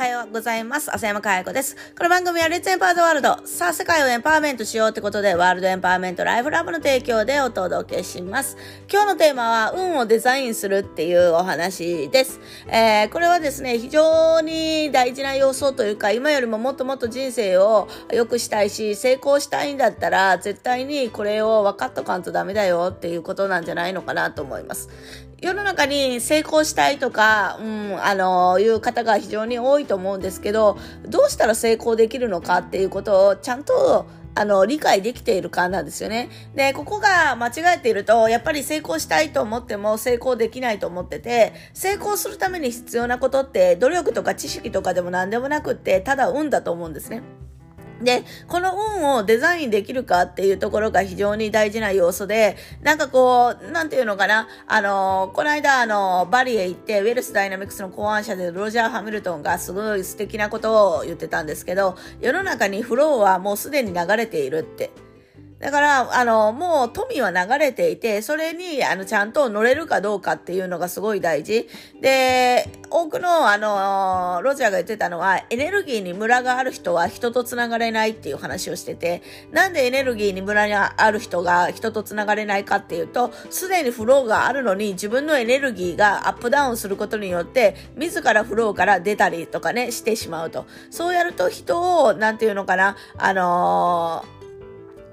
はようございます。浅山かや子です。この番組はレッツエンパワードワールド。さあ、世界をエンパワーメントしようってことで、ワールドエンパワーメントライフラブの提供でお届けします。今日のテーマは、運をデザインするっていうお話です。えー、これはですね、非常に大事な要素というか、今よりももっともっと人生を良くしたいし、成功したいんだったら、絶対にこれを分かっとかんとダメだよっていうことなんじゃないのかなと思います。世の中に成功したいとか、うん、あの、いう方が非常に多いと思うんですけど、どうしたら成功できるのかっていうことをちゃんとあの、理解できているかなんですよね。で、ここが間違えていると、やっぱり成功したいと思っても成功できないと思ってて、成功するために必要なことって、努力とか知識とかでも何でもなくって、ただ運だと思うんですね。で、この運をデザインできるかっていうところが非常に大事な要素で、なんかこう、なんていうのかな、あの、この間、あの、バリへ行って、ウェルスダイナミクスの考案者でロジャー・ハミルトンがすごい素敵なことを言ってたんですけど、世の中にフローはもうすでに流れているって。だから、あの、もう富は流れていて、それに、あの、ちゃんと乗れるかどうかっていうのがすごい大事。で、多くの、あの、ロジャーが言ってたのは、エネルギーにムラがある人は人と繋がれないっていう話をしてて、なんでエネルギーにムラがある人が人と繋がれないかっていうと、すでにフローがあるのに、自分のエネルギーがアップダウンすることによって、自らフローから出たりとかね、してしまうと。そうやると人を、なんていうのかな、あの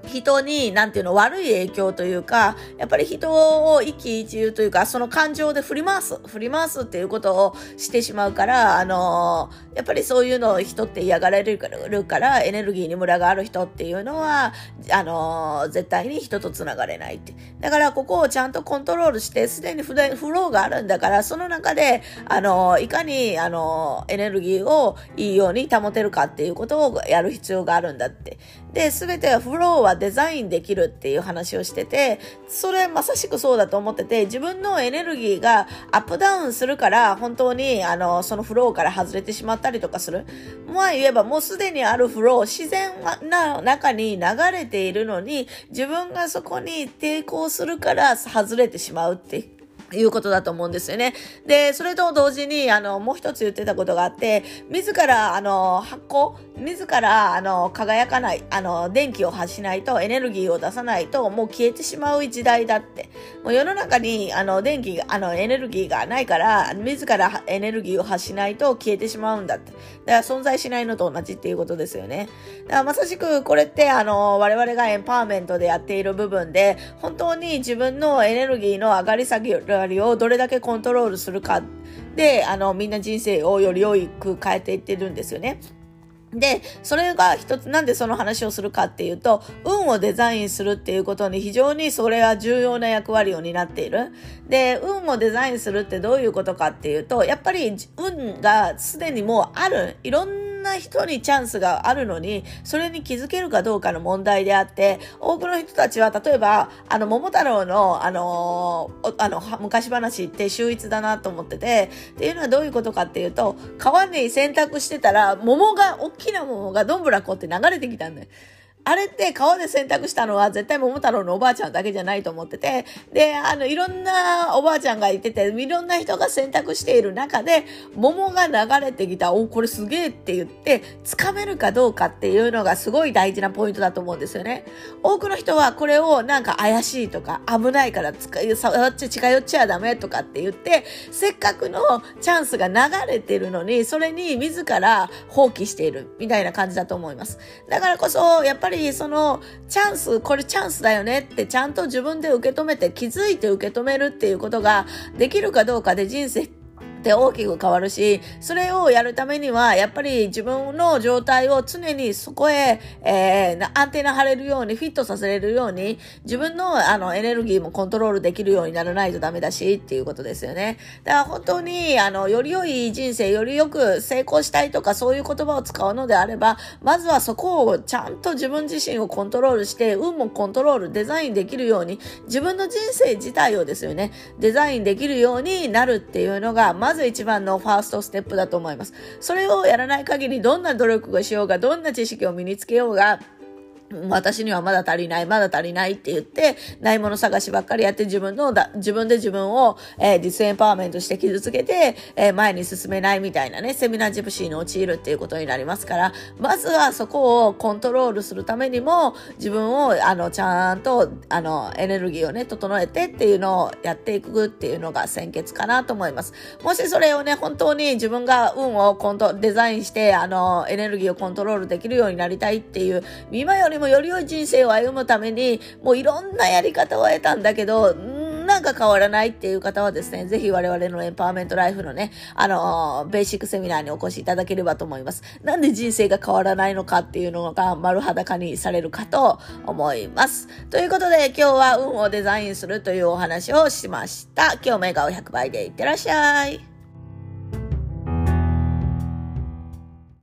人に、なんていうの、悪い影響というか、やっぱり人を一喜一憂というか、その感情で振り回す、振り回すっていうことをしてしまうから、あの、やっぱりそういうのを人って嫌がられるから、エネルギーにムラがある人っていうのは、あの、絶対に人と繋がれないって。だから、ここをちゃんとコントロールして、すでにフローがあるんだから、その中で、あの、いかに、あのエネルギーをいいように保てるかっていうことをやる必要があるんだって。で、すべてはフローはデザインできるっていう話をしてて、それまさしくそうだと思ってて、自分のエネルギーがアップダウンするから、本当に、あの、そのフローから外れてしまったりとかする。まあ言えば、もうすでにあるフロー、自然な中に流れているのに、自分がそこに抵抗するから外れてしまうっていうことだと思うんですよね。で、それと同時に、あの、もう一つ言ってたことがあって、自ら、あの、発光、自ら、あの、輝かない、あの、電気を発しないと、エネルギーを出さないと、もう消えてしまう時代だって。もう世の中に、あの、電気、あの、エネルギーがないから、自らエネルギーを発しないと消えてしまうんだって。だから存在しないのと同じっていうことですよね。だからまさしく、これって、あの、我々がエンパワーメントでやっている部分で、本当に自分のエネルギーの上がり下げるりをどれだけコントロールするかで、あの、みんな人生をより良く変えていってるんですよね。で、それが一つ、なんでその話をするかっていうと、運をデザインするっていうことに非常にそれは重要な役割を担っている。で、運をデザインするってどういうことかっていうと、やっぱり運がすでにもうある、いろんんな人にチャンスがあるのに、それに気づけるかどうかの問題であって、多くの人たちは、例えば、あの、桃太郎の、あのあの、昔話って秀逸だなと思ってて、っていうのはどういうことかっていうと、川に洗濯してたら、桃が、大きな桃がどんぶらこって流れてきたんだよ。あれって川で洗濯したのは絶対桃太郎のおばあちゃんだけじゃないと思ってて、で、あの、いろんなおばあちゃんがいてて、いろんな人が洗濯している中で、桃が流れてきた、お、これすげえって言って、掴めるかどうかっていうのがすごい大事なポイントだと思うんですよね。多くの人はこれをなんか怪しいとか危ないから、触っちゃ近寄っちゃダメとかって言って、せっかくのチャンスが流れてるのに、それに自ら放棄しているみたいな感じだと思います。だからこそ、やっぱりりそのチャンス、これチャンスだよねってちゃんと自分で受け止めて気づいて受け止めるっていうことができるかどうかで人生ってって大きく変わるし、それをやるためには、やっぱり自分の状態を常にそこへ、えー、アンテナ張れるように、フィットさせれるように、自分のあのエネルギーもコントロールできるようにならないとダメだし、っていうことですよね。だから本当に、あの、より良い人生、よりよく成功したいとか、そういう言葉を使うのであれば、まずはそこをちゃんと自分自身をコントロールして、運もコントロール、デザインできるように、自分の人生自体をですよね、デザインできるようになるっていうのが、ままず一番のファーストステップだと思います。それをやらない限りどんな努力をしようが、どんな知識を身につけようが、私にはまだ足りない、まだ足りないって言って、ないもの探しばっかりやって自分のだ、自分で自分を、えー、実エンパワーメントして傷つけて、えー、前に進めないみたいなね、セミナージプシーに陥るっていうことになりますから、まずはそこをコントロールするためにも、自分を、あの、ちゃんと、あの、エネルギーをね、整えてっていうのをやっていくっていうのが先決かなと思います。もしそれをね、本当に自分が運をコント、デザインして、あの、エネルギーをコントロールできるようになりたいっていう、今よりもより良い人生を歩むために、もういろんなやり方を得たんだけど、なんか変わらないっていう方はですね、ぜひ我々のエンパワーメントライフのね、あのベーシックセミナーにお越しいただければと思います。なんで人生が変わらないのかっていうのが丸裸にされるかと思います。ということで、今日は運をデザインするというお話をしました。今日も笑顔100倍でいってらっしゃい。